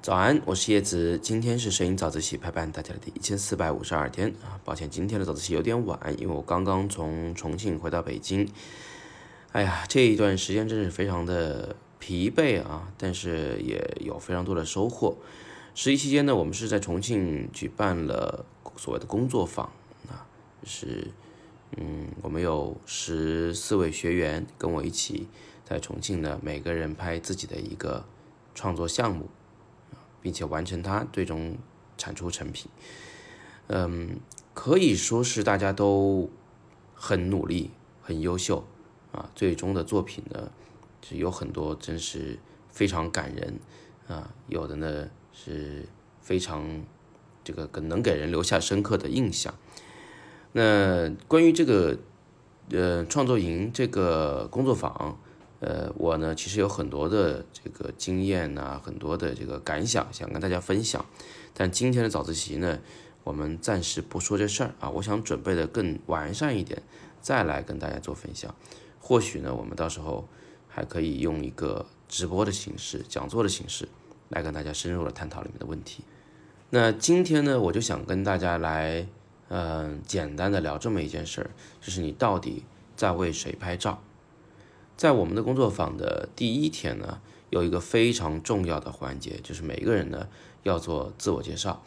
早安，我是叶子，今天是摄影早自习陪伴大家的第一千四百五十二天啊，抱歉，今天的早自习有点晚，因为我刚刚从重庆回到北京。哎呀，这一段时间真是非常的疲惫啊，但是也有非常多的收获。十一期间呢，我们是在重庆举办了所谓的工作坊啊，是嗯，我们有十四位学员跟我一起在重庆呢，每个人拍自己的一个创作项目。并且完成它，最终产出成品。嗯，可以说是大家都很努力、很优秀啊。最终的作品呢，是有很多真是非常感人啊，有的呢是非常这个能给人留下深刻的印象。那关于这个呃创作营这个工作坊。呃，我呢其实有很多的这个经验呐，很多的这个感想想跟大家分享，但今天的早自习呢，我们暂时不说这事儿啊，我想准备的更完善一点，再来跟大家做分享。或许呢，我们到时候还可以用一个直播的形式、讲座的形式来跟大家深入的探讨里面的问题。那今天呢，我就想跟大家来，嗯，简单的聊这么一件事儿，就是你到底在为谁拍照？在我们的工作坊的第一天呢，有一个非常重要的环节，就是每个人呢要做自我介绍。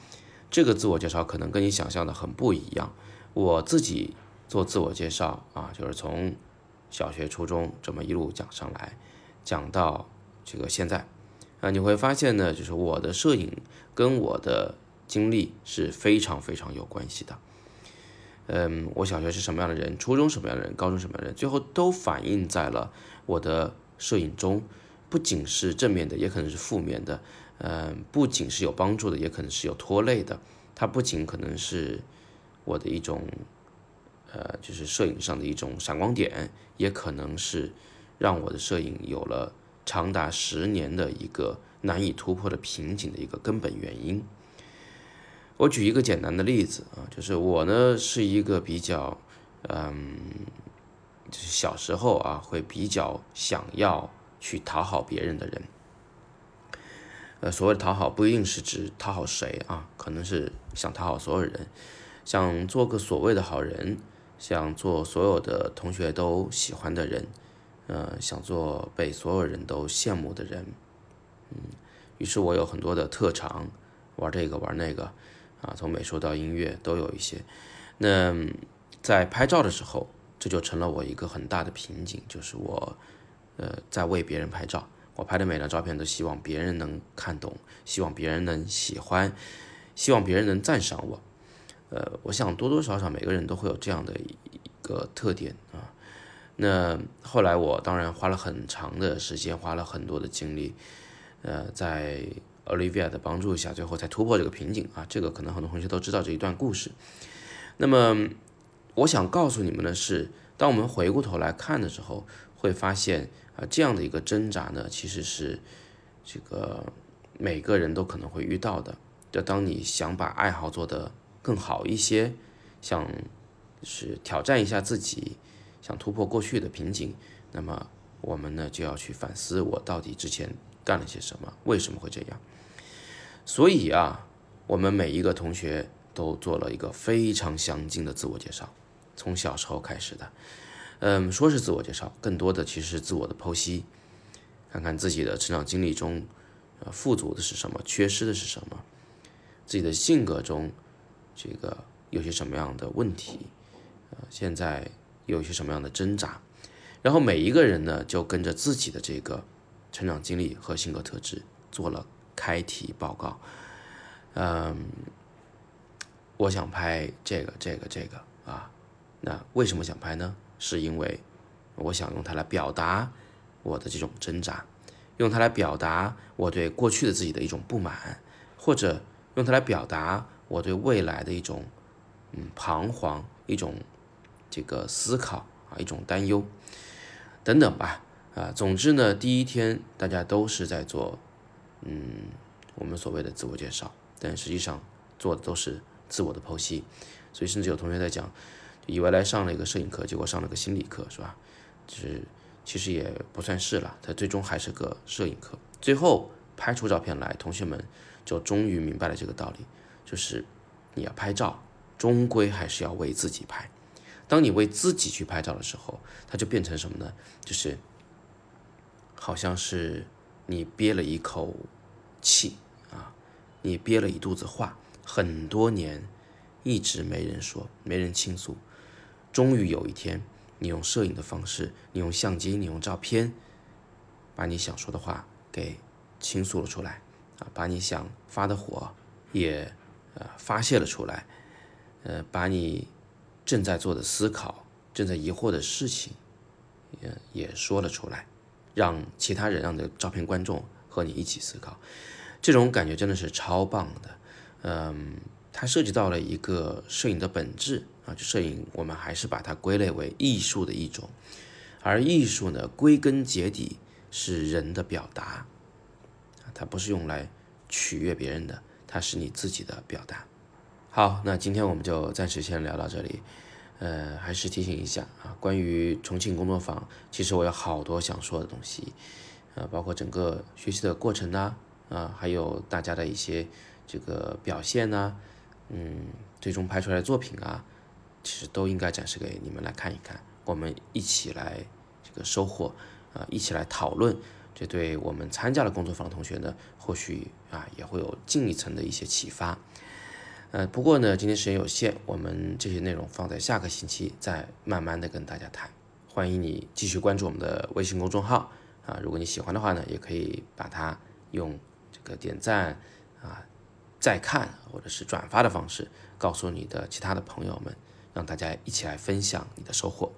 这个自我介绍可能跟你想象的很不一样。我自己做自我介绍啊，就是从小学、初中这么一路讲上来，讲到这个现在啊，你会发现呢，就是我的摄影跟我的经历是非常非常有关系的。嗯，我小学是什么样的人，初中什么样的人，高中什么样的人，最后都反映在了我的摄影中，不仅是正面的，也可能是负面的。嗯，不仅是有帮助的，也可能是有拖累的。它不仅可能是我的一种，呃，就是摄影上的一种闪光点，也可能是让我的摄影有了长达十年的一个难以突破的瓶颈的一个根本原因。我举一个简单的例子啊，就是我呢是一个比较，嗯，就是小时候啊会比较想要去讨好别人的人。呃，所谓的讨好不一定是指讨好谁啊，可能是想讨好所有人，想做个所谓的好人，想做所有的同学都喜欢的人，呃，想做被所有人都羡慕的人。嗯，于是我有很多的特长，玩这个玩那个。啊，从美术到音乐都有一些。那在拍照的时候，这就成了我一个很大的瓶颈，就是我，呃，在为别人拍照。我拍的每张照片都希望别人能看懂，希望别人能喜欢，希望别人能赞赏我。呃，我想多多少少每个人都会有这样的一个特点啊。那后来我当然花了很长的时间，花了很多的精力，呃，在。Olivia 的帮助下，最后才突破这个瓶颈啊！这个可能很多同学都知道这一段故事。那么，我想告诉你们的是，当我们回过头来看的时候，会发现啊，这样的一个挣扎呢，其实是这个每个人都可能会遇到的。就当你想把爱好做得更好一些，想是挑战一下自己，想突破过去的瓶颈，那么我们呢就要去反思，我到底之前干了些什么，为什么会这样？所以啊，我们每一个同学都做了一个非常详尽的自我介绍，从小时候开始的。嗯，说是自我介绍，更多的其实是自我的剖析，看看自己的成长经历中，呃，富足的是什么，缺失的是什么，自己的性格中，这个有些什么样的问题，呃，现在有些什么样的挣扎，然后每一个人呢，就跟着自己的这个成长经历和性格特质做了。开题报告，嗯，我想拍这个这个这个啊，那为什么想拍呢？是因为我想用它来表达我的这种挣扎，用它来表达我对过去的自己的一种不满，或者用它来表达我对未来的一种嗯彷徨，一种这个思考啊，一种担忧等等吧啊，总之呢，第一天大家都是在做。嗯，我们所谓的自我介绍，但实际上做的都是自我的剖析，所以甚至有同学在讲，以为来上了一个摄影课，结果上了个心理课，是吧？就是其实也不算是了，它最终还是个摄影课。最后拍出照片来，同学们就终于明白了这个道理，就是你要拍照，终归还是要为自己拍。当你为自己去拍照的时候，它就变成什么呢？就是好像是你憋了一口气啊，你憋了一肚子话，很多年一直没人说，没人倾诉，终于有一天。你用摄影的方式，你用相机，你用照片，把你想说的话给倾诉了出来，啊，把你想发的火也呃发泄了出来，呃，把你正在做的思考、正在疑惑的事情也也说了出来，让其他人、让的照片观众和你一起思考，这种感觉真的是超棒的，嗯。它涉及到了一个摄影的本质啊，就摄影，我们还是把它归类为艺术的一种，而艺术呢，归根结底是人的表达，它不是用来取悦别人的，它是你自己的表达。好，那今天我们就暂时先聊到这里，呃，还是提醒一下啊，关于重庆工作坊，其实我有好多想说的东西，呃，包括整个学习的过程呐，啊，还有大家的一些这个表现呐。嗯，最终拍出来的作品啊，其实都应该展示给你们来看一看，我们一起来这个收获啊，一起来讨论，这对我们参加了工作坊的同学呢，或许啊也会有进一层的一些启发。呃，不过呢，今天时间有限，我们这些内容放在下个星期再慢慢的跟大家谈。欢迎你继续关注我们的微信公众号啊，如果你喜欢的话呢，也可以把它用这个点赞啊。再看或者是转发的方式，告诉你的其他的朋友们，让大家一起来分享你的收获。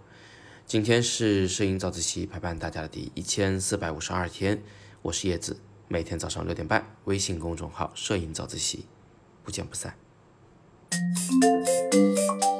今天是摄影早自习陪伴大家的第一千四百五十二天，我是叶子，每天早上六点半，微信公众号“摄影早自习”，不见不散。Thank you.